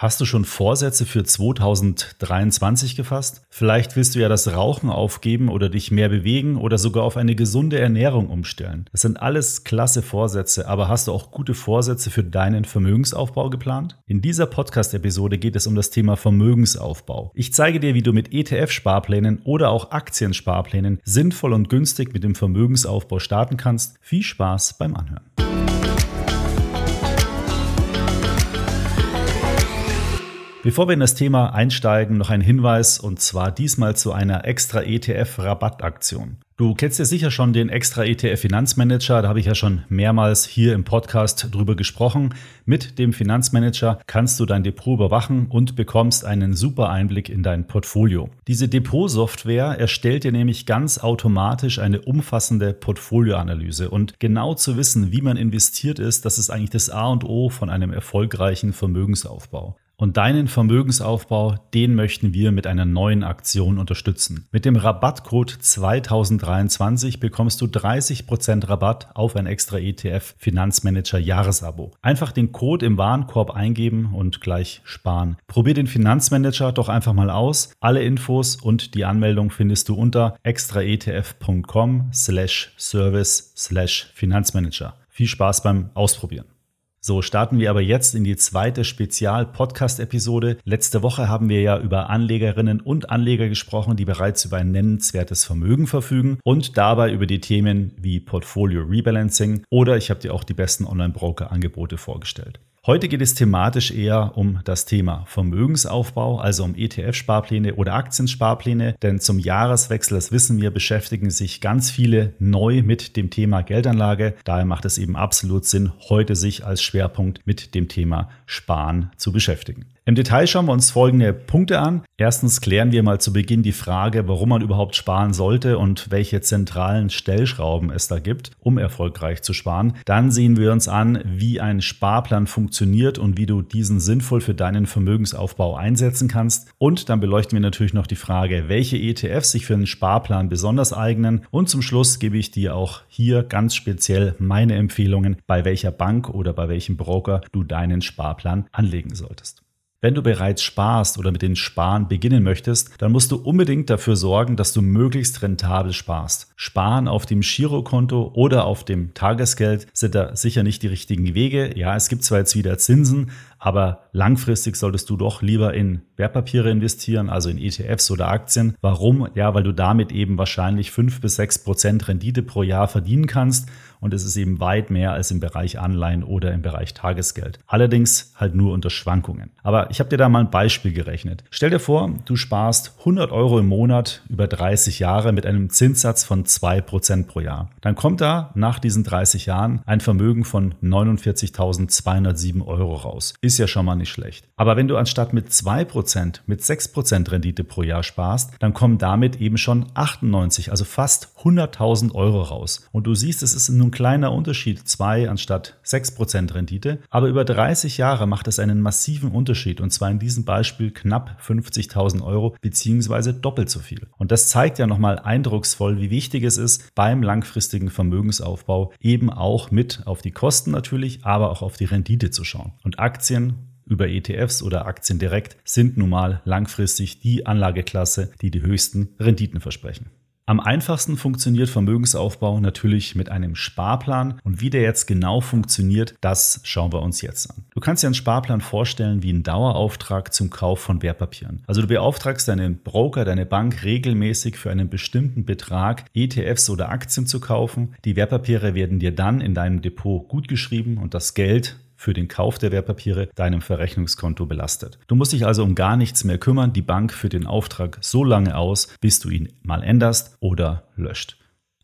Hast du schon Vorsätze für 2023 gefasst? Vielleicht willst du ja das Rauchen aufgeben oder dich mehr bewegen oder sogar auf eine gesunde Ernährung umstellen. Das sind alles klasse Vorsätze, aber hast du auch gute Vorsätze für deinen Vermögensaufbau geplant? In dieser Podcast-Episode geht es um das Thema Vermögensaufbau. Ich zeige dir, wie du mit ETF-Sparplänen oder auch Aktiensparplänen sinnvoll und günstig mit dem Vermögensaufbau starten kannst. Viel Spaß beim Anhören. Bevor wir in das Thema einsteigen, noch ein Hinweis und zwar diesmal zu einer extra ETF-Rabattaktion. Du kennst ja sicher schon den extra ETF Finanzmanager, da habe ich ja schon mehrmals hier im Podcast drüber gesprochen. Mit dem Finanzmanager kannst du dein Depot überwachen und bekommst einen super Einblick in dein Portfolio. Diese Depotsoftware erstellt dir nämlich ganz automatisch eine umfassende Portfolioanalyse und genau zu wissen, wie man investiert ist, das ist eigentlich das A und O von einem erfolgreichen Vermögensaufbau. Und deinen Vermögensaufbau, den möchten wir mit einer neuen Aktion unterstützen. Mit dem Rabattcode 2023 bekommst du 30% Rabatt auf ein extra ETF Finanzmanager Jahresabo. Einfach den Code im Warenkorb eingeben und gleich sparen. Probier den Finanzmanager doch einfach mal aus. Alle Infos und die Anmeldung findest du unter extraetf.com slash service slash Finanzmanager. Viel Spaß beim Ausprobieren. So, starten wir aber jetzt in die zweite Spezial-Podcast-Episode. Letzte Woche haben wir ja über Anlegerinnen und Anleger gesprochen, die bereits über ein nennenswertes Vermögen verfügen und dabei über die Themen wie Portfolio Rebalancing oder ich habe dir auch die besten Online-Broker-Angebote vorgestellt. Heute geht es thematisch eher um das Thema Vermögensaufbau, also um ETF-Sparpläne oder Aktiensparpläne, denn zum Jahreswechsel, das wissen wir, beschäftigen sich ganz viele neu mit dem Thema Geldanlage. Daher macht es eben absolut Sinn, heute sich als Schwerpunkt mit dem Thema Sparen zu beschäftigen. Im Detail schauen wir uns folgende Punkte an. Erstens klären wir mal zu Beginn die Frage, warum man überhaupt sparen sollte und welche zentralen Stellschrauben es da gibt, um erfolgreich zu sparen. Dann sehen wir uns an, wie ein Sparplan funktioniert und wie du diesen sinnvoll für deinen Vermögensaufbau einsetzen kannst. Und dann beleuchten wir natürlich noch die Frage, welche ETFs sich für einen Sparplan besonders eignen. Und zum Schluss gebe ich dir auch hier ganz speziell meine Empfehlungen, bei welcher Bank oder bei welchem Broker du deinen Sparplan anlegen solltest. Wenn du bereits sparst oder mit den Sparen beginnen möchtest, dann musst du unbedingt dafür sorgen, dass du möglichst rentabel sparst. Sparen auf dem Girokonto oder auf dem Tagesgeld sind da sicher nicht die richtigen Wege. Ja, es gibt zwar jetzt wieder Zinsen, aber langfristig solltest du doch lieber in Wertpapiere investieren, also in ETFs oder Aktien. Warum? Ja, weil du damit eben wahrscheinlich fünf bis sechs Prozent Rendite pro Jahr verdienen kannst und es ist eben weit mehr als im Bereich Anleihen oder im Bereich Tagesgeld. Allerdings halt nur unter Schwankungen. Aber ich habe dir da mal ein Beispiel gerechnet. Stell dir vor, du sparst 100 Euro im Monat über 30 Jahre mit einem Zinssatz von 2% pro Jahr. Dann kommt da nach diesen 30 Jahren ein Vermögen von 49.207 Euro raus. Ist ja schon mal nicht schlecht. Aber wenn du anstatt mit 2% mit 6% Rendite pro Jahr sparst, dann kommen damit eben schon 98, also fast 100.000 Euro raus. Und du siehst, es ist nur ein kleiner Unterschied, 2 anstatt 6% Rendite. Aber über 30 Jahre macht es einen massiven Unterschied und zwar in diesem Beispiel knapp 50.000 Euro beziehungsweise doppelt so viel. Und das zeigt ja nochmal eindrucksvoll, wie wichtig es ist, beim langfristigen Vermögensaufbau eben auch mit auf die Kosten natürlich, aber auch auf die Rendite zu schauen. Und Aktien über ETFs oder Aktien direkt sind nun mal langfristig die Anlageklasse, die die höchsten Renditen versprechen. Am einfachsten funktioniert Vermögensaufbau natürlich mit einem Sparplan und wie der jetzt genau funktioniert, das schauen wir uns jetzt an. Du kannst dir einen Sparplan vorstellen wie einen Dauerauftrag zum Kauf von Wertpapieren. Also du beauftragst deinen Broker, deine Bank regelmäßig für einen bestimmten Betrag ETFs oder Aktien zu kaufen. Die Wertpapiere werden dir dann in deinem Depot gutgeschrieben und das Geld für den Kauf der Wertpapiere deinem Verrechnungskonto belastet. Du musst dich also um gar nichts mehr kümmern. Die Bank führt den Auftrag so lange aus, bis du ihn mal änderst oder löscht.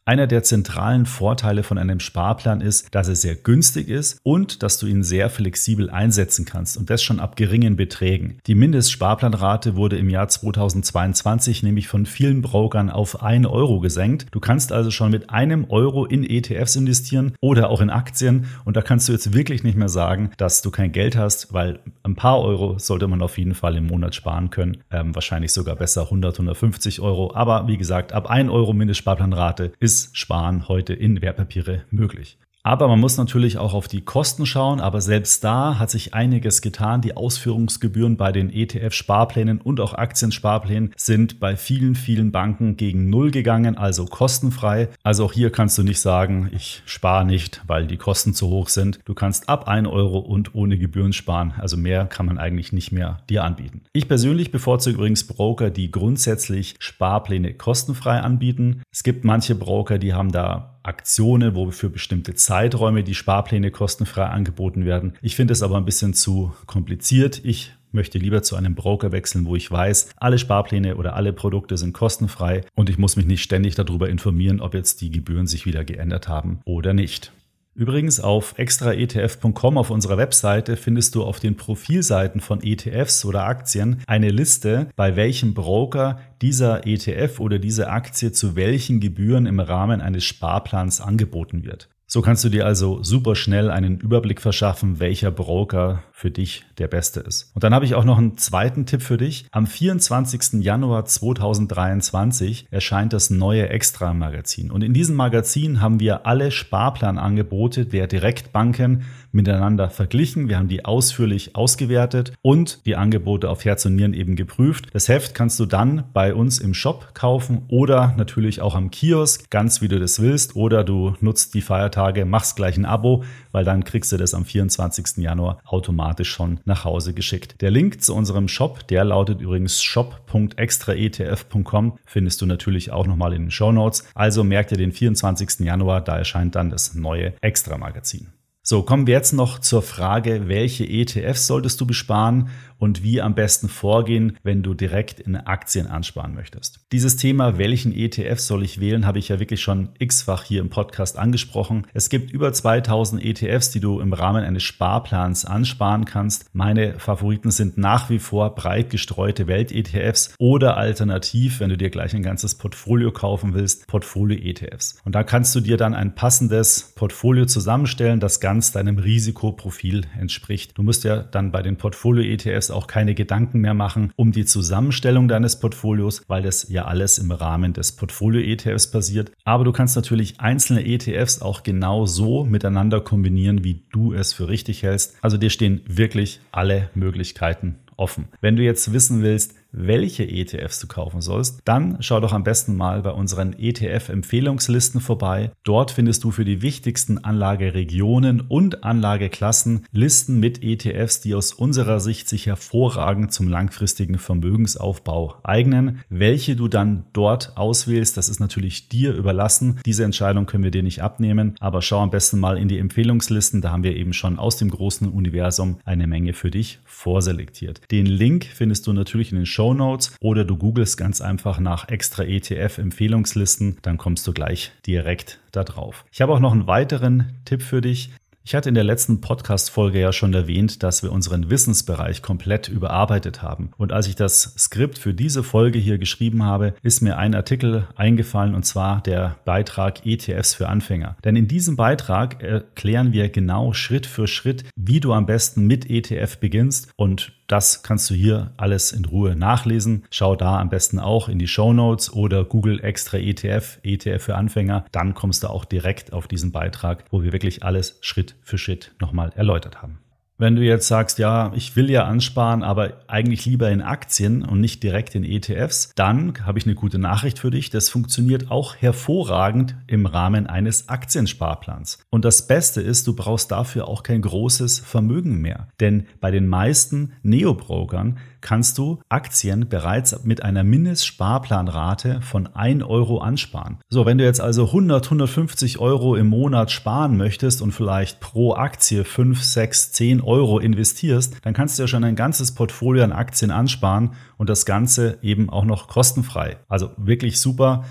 Einer der zentralen Vorteile von einem Sparplan ist, dass er sehr günstig ist und dass du ihn sehr flexibel einsetzen kannst und das schon ab geringen Beträgen. Die Mindestsparplanrate wurde im Jahr 2022 nämlich von vielen Brokern auf 1 Euro gesenkt. Du kannst also schon mit einem Euro in ETFs investieren oder auch in Aktien und da kannst du jetzt wirklich nicht mehr sagen, dass du kein Geld hast, weil ein paar Euro sollte man auf jeden Fall im Monat sparen können. Ähm, wahrscheinlich sogar besser 100, 150 Euro. Aber wie gesagt, ab 1 Euro Mindestsparplanrate ist ist Sparen heute in Wertpapiere möglich. Aber man muss natürlich auch auf die Kosten schauen. Aber selbst da hat sich einiges getan. Die Ausführungsgebühren bei den ETF-Sparplänen und auch Aktiensparplänen sind bei vielen, vielen Banken gegen Null gegangen, also kostenfrei. Also auch hier kannst du nicht sagen, ich spare nicht, weil die Kosten zu hoch sind. Du kannst ab 1 Euro und ohne Gebühren sparen. Also mehr kann man eigentlich nicht mehr dir anbieten. Ich persönlich bevorzuge übrigens Broker, die grundsätzlich Sparpläne kostenfrei anbieten. Es gibt manche Broker, die haben da Aktionen, wo für bestimmte Zeiträume die Sparpläne kostenfrei angeboten werden. Ich finde es aber ein bisschen zu kompliziert. Ich möchte lieber zu einem Broker wechseln, wo ich weiß, alle Sparpläne oder alle Produkte sind kostenfrei und ich muss mich nicht ständig darüber informieren, ob jetzt die Gebühren sich wieder geändert haben oder nicht. Übrigens auf extraetf.com auf unserer Webseite findest du auf den Profilseiten von ETFs oder Aktien eine Liste, bei welchem Broker dieser ETF oder diese Aktie zu welchen Gebühren im Rahmen eines Sparplans angeboten wird. So kannst du dir also super schnell einen Überblick verschaffen, welcher Broker für dich der beste ist. Und dann habe ich auch noch einen zweiten Tipp für dich. Am 24. Januar 2023 erscheint das neue Extra-Magazin. Und in diesem Magazin haben wir alle Sparplanangebote der Direktbanken miteinander verglichen. Wir haben die ausführlich ausgewertet und die Angebote auf Herz und Nieren eben geprüft. Das Heft kannst du dann bei uns im Shop kaufen oder natürlich auch am Kiosk, ganz wie du das willst. Oder du nutzt die Feiertage Tage, machst gleich ein Abo, weil dann kriegst du das am 24. Januar automatisch schon nach Hause geschickt. Der Link zu unserem Shop, der lautet übrigens shop.extraetf.com, findest du natürlich auch nochmal in den Show Notes. Also merkt ihr den 24. Januar, da erscheint dann das neue Extra-Magazin. So, kommen wir jetzt noch zur Frage, welche ETFs solltest du besparen und wie am besten vorgehen, wenn du direkt in Aktien ansparen möchtest. Dieses Thema, welchen ETF soll ich wählen, habe ich ja wirklich schon x-fach hier im Podcast angesprochen. Es gibt über 2000 ETFs, die du im Rahmen eines Sparplans ansparen kannst. Meine Favoriten sind nach wie vor breit gestreute Welt-ETFs oder alternativ, wenn du dir gleich ein ganzes Portfolio kaufen willst, Portfolio-ETFs. Und da kannst du dir dann ein passendes Portfolio zusammenstellen, das ganz deinem Risikoprofil entspricht. Du musst ja dann bei den Portfolio-ETFs auch keine Gedanken mehr machen um die Zusammenstellung deines Portfolios, weil das ja alles im Rahmen des Portfolio-ETFs passiert. Aber du kannst natürlich einzelne ETFs auch genau so miteinander kombinieren, wie du es für richtig hältst. Also dir stehen wirklich alle Möglichkeiten offen. Wenn du jetzt wissen willst, welche ETFs du kaufen sollst, dann schau doch am besten mal bei unseren ETF-Empfehlungslisten vorbei. Dort findest du für die wichtigsten Anlageregionen und Anlageklassen Listen mit ETFs, die aus unserer Sicht sich hervorragend zum langfristigen Vermögensaufbau eignen. Welche du dann dort auswählst, das ist natürlich dir überlassen. Diese Entscheidung können wir dir nicht abnehmen, aber schau am besten mal in die Empfehlungslisten. Da haben wir eben schon aus dem großen Universum eine Menge für dich vorselektiert. Den Link findest du natürlich in den Show Show Notes oder du googelst ganz einfach nach extra ETF Empfehlungslisten, dann kommst du gleich direkt da drauf. Ich habe auch noch einen weiteren Tipp für dich. Ich hatte in der letzten Podcast-Folge ja schon erwähnt, dass wir unseren Wissensbereich komplett überarbeitet haben. Und als ich das Skript für diese Folge hier geschrieben habe, ist mir ein Artikel eingefallen und zwar der Beitrag ETFs für Anfänger. Denn in diesem Beitrag erklären wir genau Schritt für Schritt, wie du am besten mit ETF beginnst und das kannst du hier alles in Ruhe nachlesen. Schau da am besten auch in die Show Notes oder Google extra ETF, ETF für Anfänger. Dann kommst du auch direkt auf diesen Beitrag, wo wir wirklich alles Schritt für Schritt nochmal erläutert haben. Wenn du jetzt sagst, ja, ich will ja ansparen, aber eigentlich lieber in Aktien und nicht direkt in ETFs, dann habe ich eine gute Nachricht für dich. Das funktioniert auch hervorragend im Rahmen eines Aktiensparplans. Und das Beste ist, du brauchst dafür auch kein großes Vermögen mehr. Denn bei den meisten Neobrokern kannst du Aktien bereits mit einer Mindestsparplanrate von 1 Euro ansparen. So, wenn du jetzt also 100, 150 Euro im Monat sparen möchtest und vielleicht pro Aktie 5, 6, 10 Euro investierst, dann kannst du ja schon ein ganzes Portfolio an Aktien ansparen und das Ganze eben auch noch kostenfrei. Also wirklich super.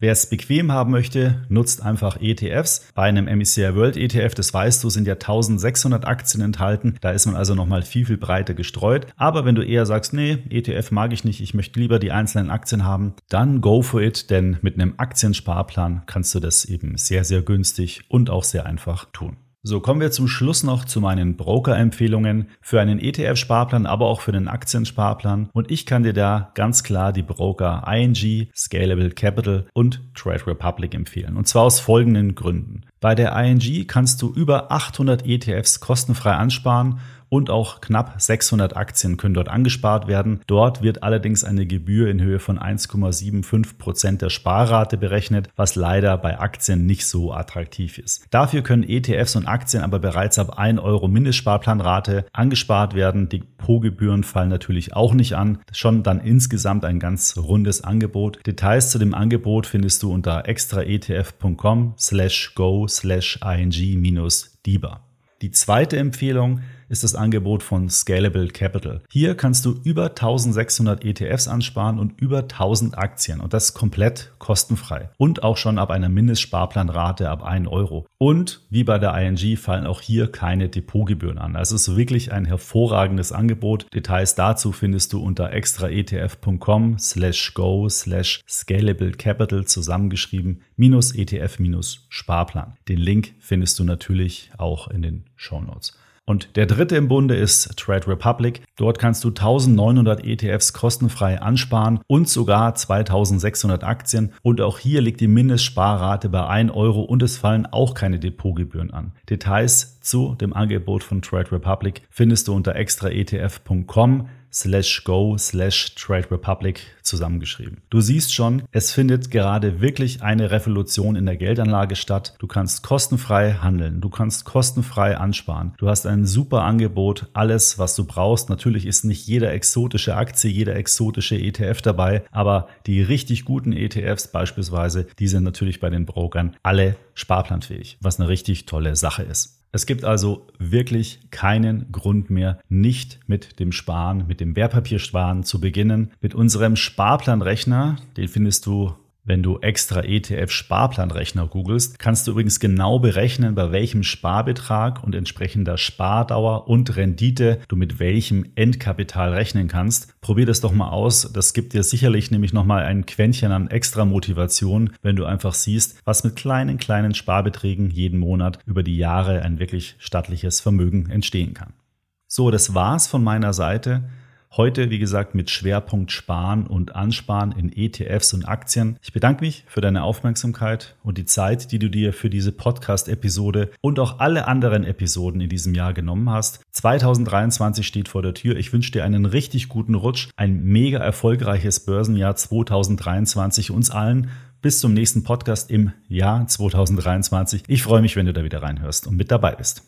Wer es bequem haben möchte, nutzt einfach ETFs. Bei einem MSCI World ETF, das weißt du, sind ja 1600 Aktien enthalten. Da ist man also nochmal viel, viel breiter gestreut. Aber wenn du eher sagst, nee, ETF mag ich nicht, ich möchte lieber die einzelnen Aktien haben, dann go for it, denn mit einem Aktiensparplan kannst du das eben sehr, sehr günstig und auch sehr einfach tun. So, kommen wir zum Schluss noch zu meinen Broker-Empfehlungen für einen ETF-Sparplan, aber auch für den Aktiensparplan. Und ich kann dir da ganz klar die Broker ING, Scalable Capital und Trade Republic empfehlen. Und zwar aus folgenden Gründen. Bei der ING kannst du über 800 ETFs kostenfrei ansparen und auch knapp 600 Aktien können dort angespart werden. Dort wird allerdings eine Gebühr in Höhe von 1,75 Prozent der Sparrate berechnet, was leider bei Aktien nicht so attraktiv ist. Dafür können ETFs und Aktien aber bereits ab 1 Euro Mindestsparplanrate angespart werden. Die Po-Gebühren fallen natürlich auch nicht an. Schon dann insgesamt ein ganz rundes Angebot. Details zu dem Angebot findest du unter extraetf.com slash go slash ing-diba. Die zweite Empfehlung ist das Angebot von Scalable Capital. Hier kannst du über 1600 ETFs ansparen und über 1000 Aktien und das komplett kostenfrei und auch schon ab einer Mindestsparplanrate ab 1 Euro. Und wie bei der ING fallen auch hier keine Depotgebühren an. Also es ist wirklich ein hervorragendes Angebot. Details dazu findest du unter extraetf.com slash go slash scalable capital zusammengeschrieben minus ETF minus Sparplan. Den Link findest du natürlich auch in den Show Notes. Und der dritte im Bunde ist Trade Republic. Dort kannst du 1900 ETFs kostenfrei ansparen und sogar 2600 Aktien. Und auch hier liegt die Mindestsparrate bei 1 Euro und es fallen auch keine Depotgebühren an. Details zu dem Angebot von Trade Republic findest du unter extraetf.com slash go slash Trade Republic zusammengeschrieben. Du siehst schon, es findet gerade wirklich eine Revolution in der Geldanlage statt. Du kannst kostenfrei handeln, du kannst kostenfrei ansparen. Du hast ein super Angebot, alles, was du brauchst. Natürlich ist nicht jeder exotische Aktie, jeder exotische ETF dabei, aber die richtig guten ETFs beispielsweise, die sind natürlich bei den Brokern alle sparplanfähig, was eine richtig tolle Sache ist. Es gibt also wirklich keinen Grund mehr, nicht mit dem Sparen, mit dem Wertpapiersparen zu beginnen. Mit unserem Sparplanrechner, den findest du wenn du extra ETF-Sparplanrechner googelst, kannst du übrigens genau berechnen, bei welchem Sparbetrag und entsprechender Spardauer und Rendite du mit welchem Endkapital rechnen kannst. Probier das doch mal aus. Das gibt dir sicherlich nämlich nochmal ein Quäntchen an extra Motivation, wenn du einfach siehst, was mit kleinen, kleinen Sparbeträgen jeden Monat über die Jahre ein wirklich stattliches Vermögen entstehen kann. So, das war's von meiner Seite. Heute, wie gesagt, mit Schwerpunkt Sparen und Ansparen in ETFs und Aktien. Ich bedanke mich für deine Aufmerksamkeit und die Zeit, die du dir für diese Podcast-Episode und auch alle anderen Episoden in diesem Jahr genommen hast. 2023 steht vor der Tür. Ich wünsche dir einen richtig guten Rutsch, ein mega erfolgreiches Börsenjahr 2023 uns allen. Bis zum nächsten Podcast im Jahr 2023. Ich freue mich, wenn du da wieder reinhörst und mit dabei bist.